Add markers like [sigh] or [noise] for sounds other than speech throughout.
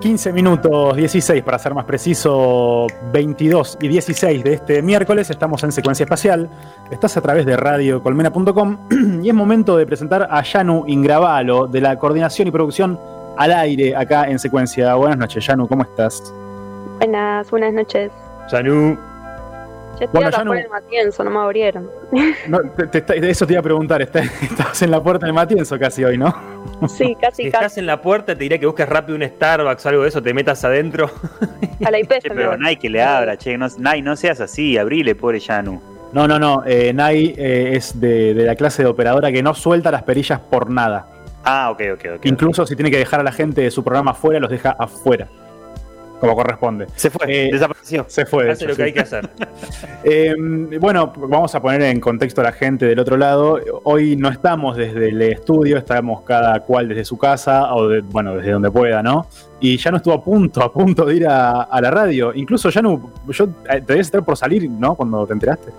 15 minutos 16, para ser más preciso, 22 y 16 de este miércoles. Estamos en secuencia espacial. Estás a través de radiocolmena.com [clears throat] y es momento de presentar a Yanu Ingravalo de la coordinación y producción al aire acá en secuencia. Buenas noches, Yanu, ¿cómo estás? Buenas, buenas noches. Yanu. Yo estoy bueno, acá no... el Matienzo, no me abrieron. No, eso te iba a preguntar, estás [laughs] en la puerta del Matienzo casi hoy, ¿no? Sí, casi, si estás en la puerta, te diría que busques rápido un Starbucks o algo de eso, te metas adentro. [laughs] A la IP. pero Nai que le abra, che, no, Nai, no seas así, abrile, pobre Yanu. No, no, no, eh, Nai eh, es de, de, la clase de operadora que no suelta las perillas por nada. Ah, ok, ok, ok. Incluso si tiene que dejar a la gente de su programa afuera, los deja afuera como corresponde. Se fue, eh, desapareció. Se fue. Hace lo que hay que hacer. [laughs] eh, bueno, vamos a poner en contexto a la gente del otro lado. Hoy no estamos desde el estudio, estamos cada cual desde su casa o, de, bueno, desde donde pueda, ¿no? Y ya no estuvo a punto, a punto de ir a, a la radio. Incluso ya no, yo eh, te debes estar por salir, ¿no? Cuando te enteraste.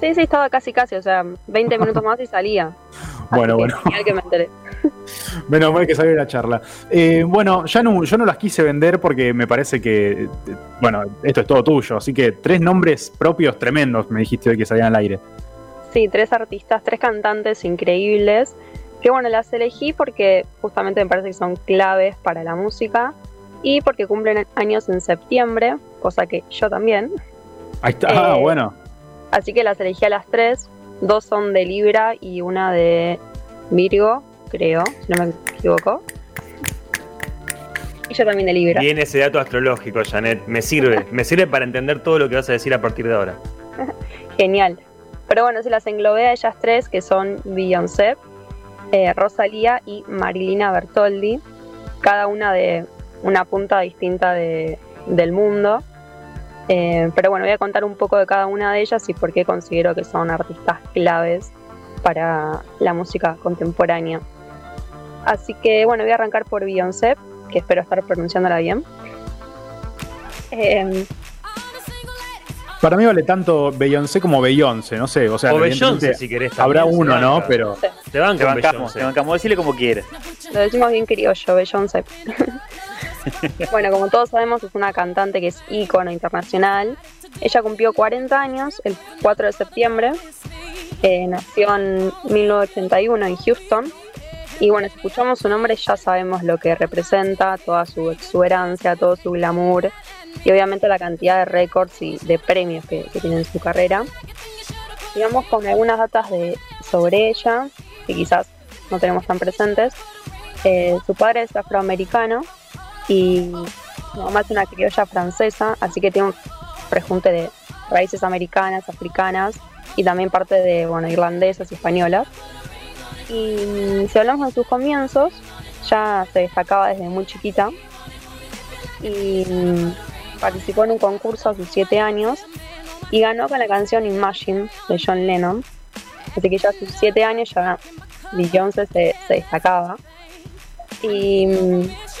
Sí, sí, estaba casi, casi, o sea, 20 minutos más y salía. [laughs] bueno, bueno. que me enteré. [laughs] Menos mal que salió la charla. Eh, bueno, ya no, yo no las quise vender porque me parece que, bueno, esto es todo tuyo. Así que tres nombres propios tremendos me dijiste hoy que salían al aire. Sí, tres artistas, tres cantantes increíbles. Que bueno, las elegí porque justamente me parece que son claves para la música y porque cumplen años en septiembre, cosa que yo también. Ahí está, ah, eh, bueno. Así que las elegí a las tres. Dos son de Libra y una de Virgo, creo, si no me equivoco. Y yo también de Libra. Bien ese dato astrológico, Janet. Me sirve. [laughs] me sirve para entender todo lo que vas a decir a partir de ahora. [laughs] Genial. Pero bueno, se las englobé a ellas tres, que son Beyoncé, eh, Rosalía y Marilina Bertoldi. Cada una de una punta distinta de, del mundo. Eh, pero bueno, voy a contar un poco de cada una de ellas y por qué considero que son artistas claves para la música contemporánea. Así que bueno, voy a arrancar por Beyoncé, que espero estar pronunciándola bien. Eh, para mí vale tanto Beyoncé como Beyoncé, no sé. O, sea, o Beyoncé, si querés. Habrá uno, ¿no? Pero. Te, van te bancamos, te bancamos. Decirle como quieres. Lo decimos bien criollo, Beyoncé. [laughs] bueno, como todos sabemos, es una cantante que es ícono internacional. Ella cumplió 40 años el 4 de septiembre. Eh, nació en 1981 en Houston. Y bueno, si escuchamos su nombre ya sabemos lo que representa, toda su exuberancia, todo su glamour y obviamente la cantidad de récords y de premios que, tiene en su carrera. Digamos con algunas datas de, sobre ella, que quizás no tenemos tan presentes. Eh, su padre es afroamericano y su mamá es una criolla francesa, así que tiene un rejunte de raíces americanas, africanas y también parte de bueno, irlandesas y españolas. Y si hablamos de sus comienzos, ya se destacaba desde muy chiquita y participó en un concurso a sus 7 años y ganó con la canción Imagine de John Lennon. Así que ya a sus 7 años ya Beyoncé se, se destacaba. Y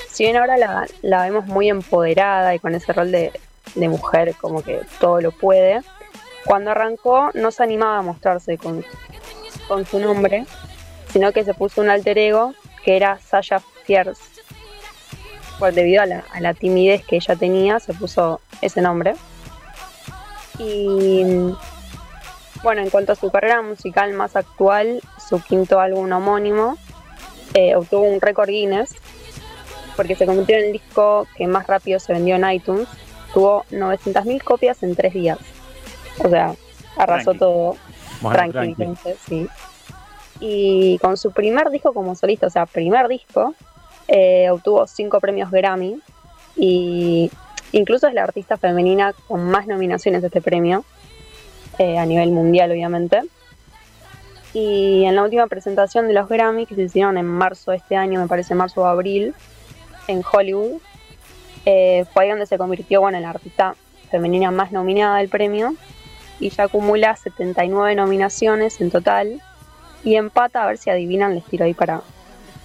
si bien ahora la, vemos muy empoderada y con ese rol de, mujer como que todo lo puede, cuando arrancó no se animaba a mostrarse con su nombre, sino que se puso un alter ego que era Sasha Fierce. Pues debido a la, a la timidez que ella tenía, se puso ese nombre. Y bueno, en cuanto a su carrera musical más actual, su quinto álbum homónimo eh, obtuvo un récord Guinness porque se convirtió en el disco que más rápido se vendió en iTunes. Tuvo 900.000 copias en tres días. O sea, arrasó todo. tranquilo, sí. Y con su primer disco como solista, o sea, primer disco, eh, obtuvo cinco premios Grammy. Y incluso es la artista femenina con más nominaciones de este premio. Eh, a nivel mundial, obviamente. Y en la última presentación de los Grammy, que se hicieron en marzo de este año, me parece marzo o abril, en Hollywood. Eh, fue ahí donde se convirtió bueno, en la artista femenina más nominada del premio y ya acumula 79 nominaciones en total y empata, a ver si adivinan, les tiro ahí para,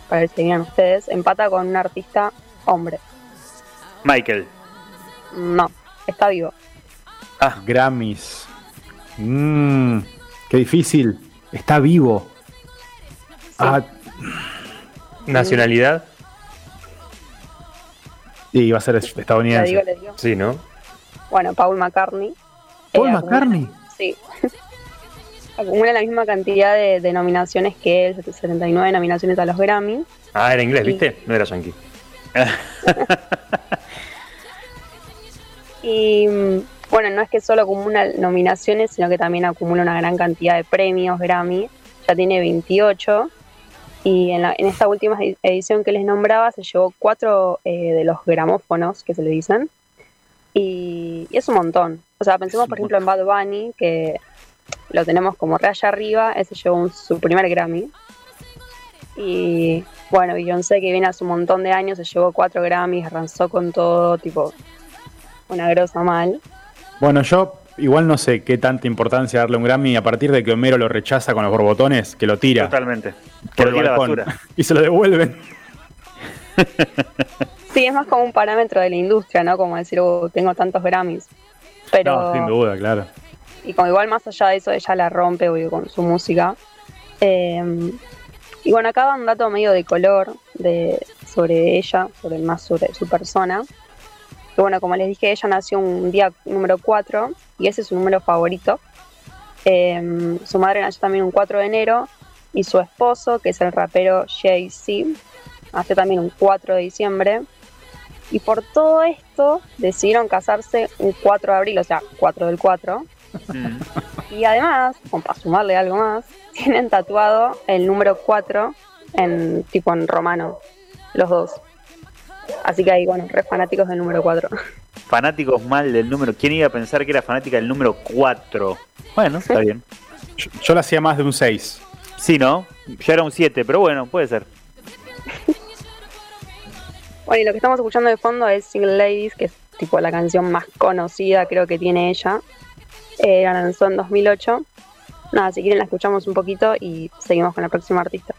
para ver si adivinan ustedes, empata con un artista hombre. Michael. No, está vivo. Ah, Grammys. Mmm, qué difícil. Está vivo. Ah. Nacionalidad. Y va a ser estadounidense. digo. Sí, ¿no? Bueno, Paul McCartney. Paul Eh, McCartney. Sí. [laughs] acumula la misma cantidad de, de nominaciones que él, 79 nominaciones a los Grammy. Ah, era inglés. ¿viste? No era yankee. [laughs] Y bueno, no es que solo acumula nominaciones, sino que también acumula una gran cantidad de premios Grammy. Ya tiene 28. Y en, la- en esta última edi- edición que les nombraba, se llevó cuatro eh, de los gramófonos, que se le dicen. Y, y es un montón. O sea, pensemos, por ejemplo, en Bad Bunny, que lo tenemos como raya arriba. Ese llevó un- su primer Grammy. Y bueno, Beyoncé, que viene hace un montón de años, se llevó cuatro Grammys, arrasó con todo, tipo, una grosa mal. Bueno, yo igual no sé qué tanta importancia darle un Grammy a partir de que Homero lo rechaza con los borbotones, que lo tira Totalmente. por Que el la balcón basura. [laughs] y se lo devuelven. Sí, es más como un parámetro de la industria, ¿no? Como decir, "Oh, tengo tantos Grammys. Pero, No, sin duda, claro. Y como igual más allá de eso, ella la rompe con su música. Eh, y bueno, acá va un dato medio de color de, sobre ella, sobre más sobre su persona. Que bueno, como les dije, ella nació un día número 4 y ese es su número favorito. Eh, su madre nació también un 4 de enero y su esposo, que es el rapero Jay-Z, nació también un 4 de diciembre. Y por todo esto decidieron casarse un 4 de abril, o sea, 4 del 4. Mm. Y además, como para sumarle algo más, tienen tatuado el número 4 en tipo en romano, los dos. Así que ahí, bueno, re fanáticos del número 4. Fanáticos mal del número. ¿Quién iba a pensar que era fanática del número 4? Bueno, está bien. Yo, yo lo hacía más de un 6. Sí, ¿no? Yo era un 7, pero bueno, puede ser. Bueno, y lo que estamos escuchando de fondo es Single Ladies, que es tipo la canción más conocida, creo que tiene ella. Eh, la lanzó en 2008. Nada, si quieren la escuchamos un poquito y seguimos con la próxima artista.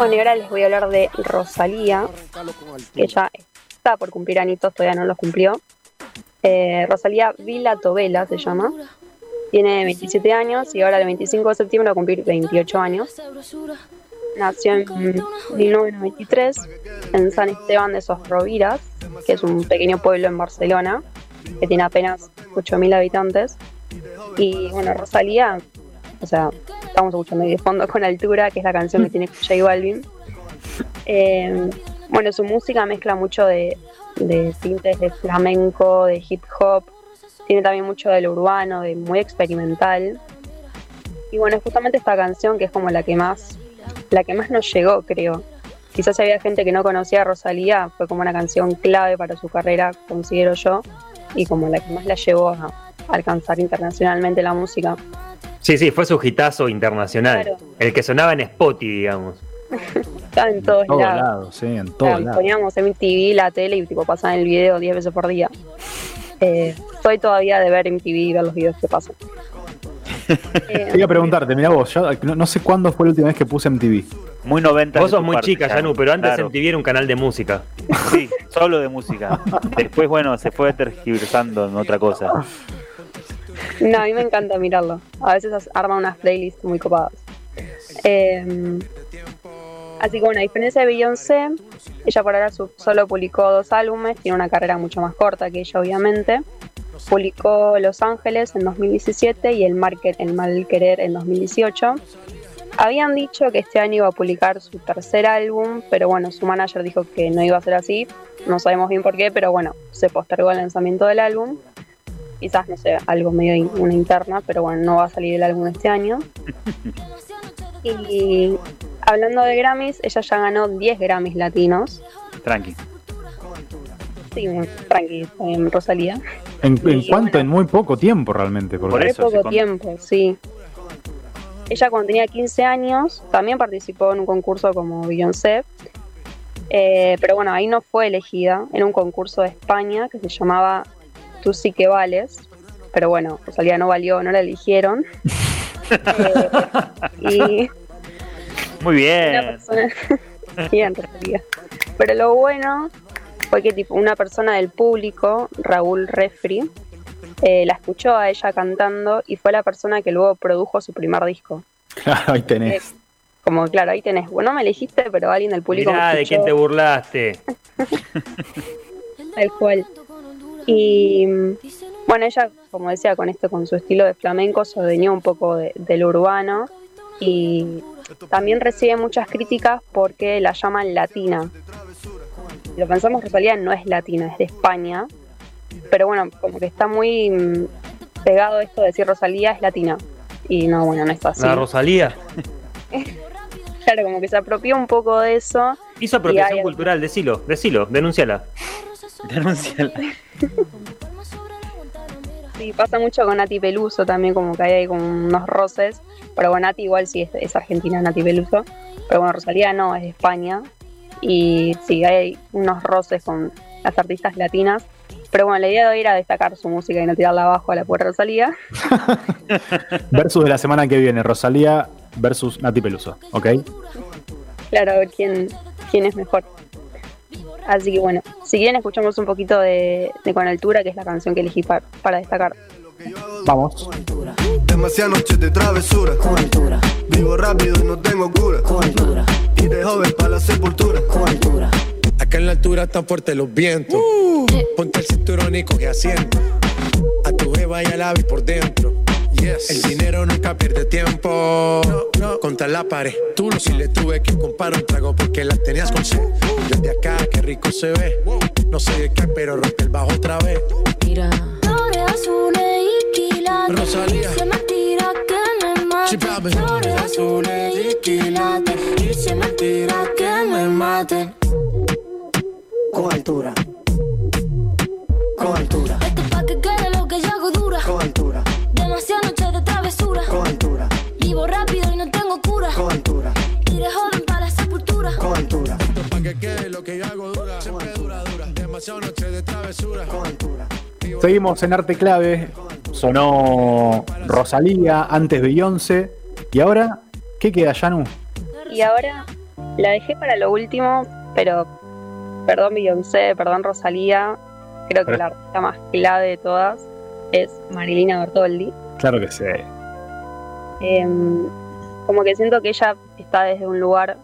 Bueno, y ahora les voy a hablar de Rosalía, que ya está por cumplir añitos, todavía no los cumplió. Eh, Rosalía Vila Tobela se llama. Tiene 27 años y ahora el 25 de septiembre va a cumplir 28 años. Nació en 1993 en San Esteban de Sosroviras, que es un pequeño pueblo en Barcelona, que tiene apenas 8.000 habitantes. Y bueno, Rosalía, o sea, estamos escuchando ahí de fondo con altura, que es la canción que tiene J Balvin. Eh, bueno, su música mezcla mucho de, de tintes de flamenco, de hip hop, tiene también mucho de lo urbano, de muy experimental. Y bueno, justamente esta canción que es como la que más, la que más nos llegó, creo. Quizás había gente que no conocía a Rosalía, fue como una canción clave para su carrera, considero yo, y como la que más la llevó a alcanzar internacionalmente la música. Sí, sí, fue su hitazo internacional. Claro. El que sonaba en Spotify, digamos. Está en todos todos lados. lados, sí, en O sea, todos lados. poníamos MTV, la tele y tipo pasaban el video 10 veces por día. Eh, soy todavía de ver MTV y ver los videos que pasan. Eh, [laughs] Te iba a preguntarte, mira vos, yo no, no sé cuándo fue la última vez que puse MTV. Muy 90. Vos sos muy parte, chica, ya. Yanu, pero antes Claro. MTV era un canal de música. Sí, solo de música. [laughs] Después, bueno, se fue tergiversando en otra cosa. No, a mí me encanta mirarlo. A veces arma unas playlists muy copadas. Eh, así que bueno, a diferencia de Beyoncé, ella por ahora solo publicó dos álbumes, tiene una carrera mucho más corta que ella obviamente. Publicó Los Ángeles en 2017 y El, Market, el Mal Querer en 2018. Habían dicho que este año iba a publicar su tercer álbum, pero bueno, su manager dijo que no iba a ser así. No sabemos bien por qué, pero bueno, se postergó el lanzamiento del álbum. Quizás, no sé, algo medio in- una interna, pero bueno, no va a salir el álbum este año. [laughs] Y hablando de Grammys, ella ya ganó 10 Grammys latinos. Tranqui. Sí, tranqui, en Rosalía. ¿En, en cuánto? bueno. En muy poco tiempo realmente. Por Muy eso, poco con- tiempo, sí. Ella cuando tenía 15 años también participó en un concurso como Beyoncé. Eh, pero bueno, ahí no fue elegida. En un concurso de España que se llamaba Tú sí que vales. Pero bueno, Rosalía no valió, no la eligieron. [laughs] Eh, y Muy bien. [laughs] Bien, Rosalía. Pero lo bueno fue que tipo, una persona del público, Raúl Refri, eh, la escuchó a ella cantando y fue la persona que luego produjo su primer disco. Claro, ahí tenés. Como, claro, ahí tenés. Bueno, no me elegiste, pero alguien del público Mirá, me de quién escuchó, te burlaste. [laughs] tal cual. Y bueno, ella, como decía, con esto, con su estilo de flamenco, se adueñó un poco de- del urbano y también recibe muchas críticas porque la llaman latina. Lo pensamos, Rosalía no es latina, es de España. Pero bueno, como que está muy mm, pegado esto de decir Rosalía es latina. Y no, bueno, no es así. La Rosalía [laughs] Claro, como que se apropió un poco de eso. hizo apropiación hay- cultural, decilo, decilo, denúnciala. Denunciala. [laughs] Sí, pasa mucho con Nati Peluso también, como que hay ahí como unos roces. Pero bueno, Nati igual sí es, es argentina, Nati Peluso. Pero bueno, Rosalía no, es de España. Y sí, hay unos roces con las artistas latinas. Pero bueno, la idea de hoy era destacar su música y no tirarla abajo a la puerta Rosalía. [laughs] Versus de la semana que viene, Rosalía versus Nati Peluso, ¿ok? Claro, a ver quién, quién es mejor. Así que bueno, si quieren escuchamos un poquito de, de Con Altura, que es la canción que elegí par- para destacar. Vamos. Demasiadas noches de travesura. Vivo rápido y no tengo cura. Y de joven para la sepultura. Acá en la altura están fuertes los vientos. Ponte el cinturón y coge asiento. A tu jeva y a la vi por dentro. El dinero nunca pierde tiempo. Contra la pared. Tú no si le tuve que comprar un trago porque las tenías con sed. Desde acá, qué rico se ve. No sé de qué, pero rompe el bajo otra vez. Mira. Flores azules y quilates. Rosalía. Se me tira que me mate. Flores azules y quilates. Y se me tira que me maten. Con altura. Dura. Dura, de travesura. Seguimos en Arte Clave. Sonó Rosalía, antes Beyoncé. ¿Y ahora qué queda, Yanu? Y ahora la dejé para lo último, pero perdón Beyoncé, perdón Rosalía, creo que la artista más clave de todas es Marilina Bertoldi. Claro que sí. Em, como que siento que ella está desde un lugar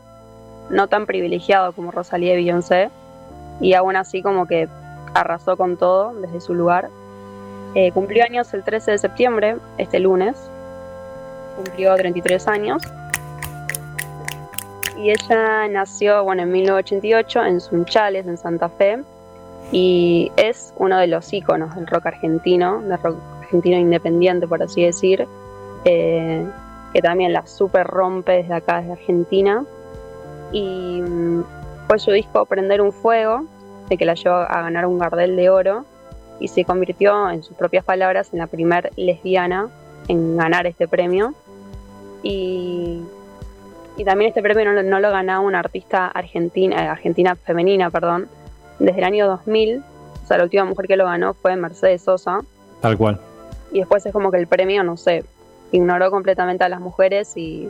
no tan privilegiado como Rosalía y Beyoncé, y aún así como que arrasó con todo desde su lugar. Eh, cumplió años el 13 de septiembre, este lunes, cumplió 33 años. Y ella nació, bueno, en 1988 en Sunchales, en Santa Fe, y es uno de los íconos del rock argentino, del rock argentino independiente, por así decir, eh, que también la super rompe desde acá, desde Argentina. Y mm, fue su disco Prender un Fuego, de que la llevó a ganar un Gardel de Oro, y se convirtió, en sus propias palabras, en la primer lesbiana en ganar este premio. Y, y también este premio no, lo- no lo ganaba una artista argentina, eh, argentina femenina, perdón, desde el año 2000. O sea, la última mujer que lo ganó fue Mercedes Sosa. Tal cual. Y después es como que el premio, no sé, ignoró completamente a las mujeres y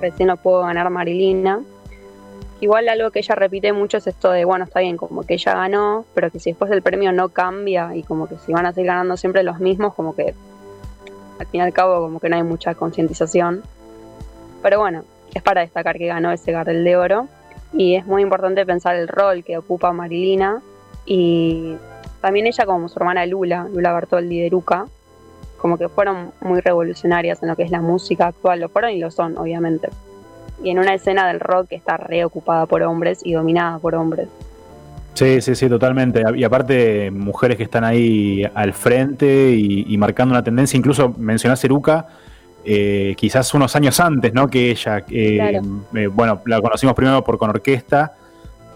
recién lo pudo ganar Marilina. Igual algo que ella repite mucho es esto de, bueno, está bien, como que ella ganó, pero que si después el premio no cambia y como que si van a seguir ganando siempre los mismos, como que al fin y al cabo como que no hay mucha concientización. Pero bueno, es para destacar que ganó ese Gardel de Oro y es muy importante pensar el rol que ocupa Marilina y también ella como su hermana Lula, Lula Bertoldi de Luca, como que fueron muy revolucionarias en lo que es la música actual, lo fueron y lo son, obviamente. Y en una escena del rock que está reocupada por hombres y dominada por hombres. Sí, sí, sí, totalmente. Y aparte, mujeres que están ahí al frente y, y marcando una tendencia. Incluso mencionás Eruca, eh, quizás unos años antes, ¿no? Que ella. eh, Claro. eh, bueno, la conocimos primero por con orquesta,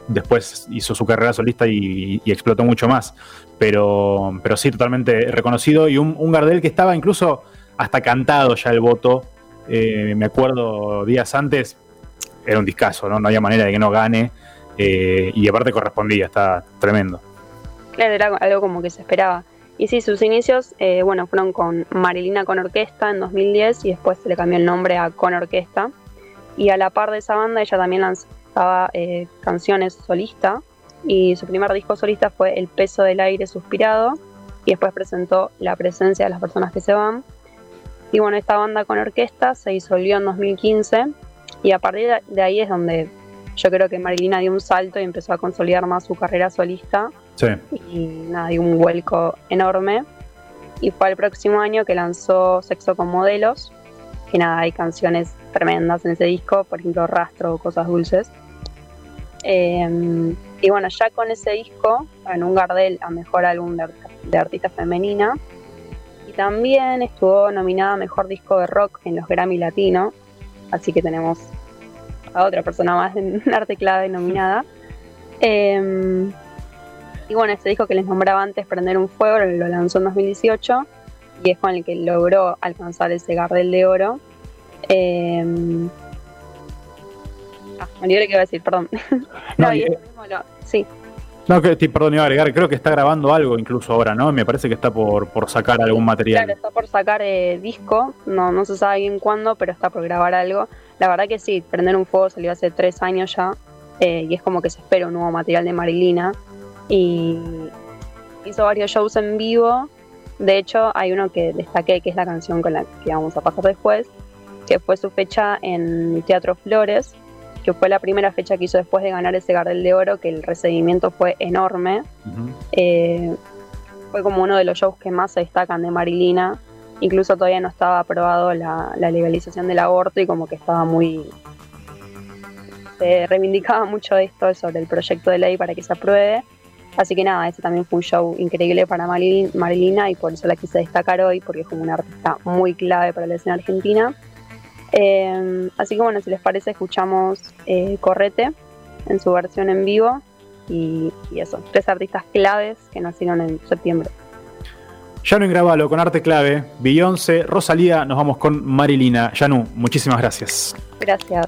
después hizo su carrera solista y, y explotó mucho más. Pero, pero sí, totalmente reconocido. Y un, un Gardel que estaba incluso hasta cantado ya el voto. Eh, me acuerdo días antes, era un discazo, ¿no? No había manera de que no gane. eh, y aparte correspondía, está tremendo. Claro, era algo como que se esperaba. Y sí, sus inicios, eh, bueno, fueron con Marilina con Orquesta en 2010 y después se le cambió el nombre a Con Orquesta. Y a la par de esa banda, ella también lanzaba canciones solista. Y su primer disco solista fue El peso del aire suspirado. Y después presentó La presencia de las personas que se van. Y bueno, esta banda con orquesta se disolvió en 2015. Y a partir de- ahí es donde yo creo que Marilina dio un salto y empezó a consolidar más su carrera solista Sí. y nada, dio un vuelco enorme. Y fue el próximo año que lanzó Sexo con Modelos, que nada, hay canciones tremendas en ese disco, por ejemplo Rastro o Cosas Dulces. Eh, y bueno, ya con ese disco ganó un Gardel a Mejor Álbum de Artista Femenina. Y también estuvo nominada a Mejor Disco de Rock en los Grammy Latino. Así que tenemos a otra persona más en [laughs] arte clave nominada. Eh, y bueno, este disco que les nombraba antes, Prender un Fuego, lo lanzó en 2018 y es con el que logró alcanzar ese Gardel de Oro. Eh, ah, me lo que iba a decir, perdón. [laughs] no, No, y y- eso mismo lo- sí, No, que, perdón, iba a agregar, creo que está grabando algo incluso ahora, ¿no? Me parece que está por, por sacar algún material. claro, está por sacar eh, disco, no, no se sabe bien cuándo, pero está por grabar algo. La verdad que sí, Prender un Fuego salió hace tres años ya eh, y es como que se espera un nuevo material de Marilina. Y hizo varios shows en vivo. De hecho, hay uno que destaqué, que es la canción con la que vamos a pasar después, que fue su fecha en Teatro Flores, que fue la primera fecha que hizo después de ganar ese Gardel de Oro, que el recibimiento fue enorme. Eh, fue como uno de los shows que más se destacan de Marilina. Incluso todavía no estaba aprobado la, la legalización del aborto y como que estaba muy... Se reivindicaba mucho esto sobre el proyecto de ley para que se apruebe. Así que nada, ese también fue un show increíble para Marilin- Marilina y por eso la quise destacar hoy, porque es como una artista muy clave para la escena argentina. Eh, así que bueno, si les parece, escuchamos eh, Correte en su versión en vivo y, y eso, tres artistas claves que nacieron en septiembre. Yanu Ingravalo con arte clave, Beyoncé, Rosalía, nos vamos con Marilina. Yanu, muchísimas gracias. Gracias.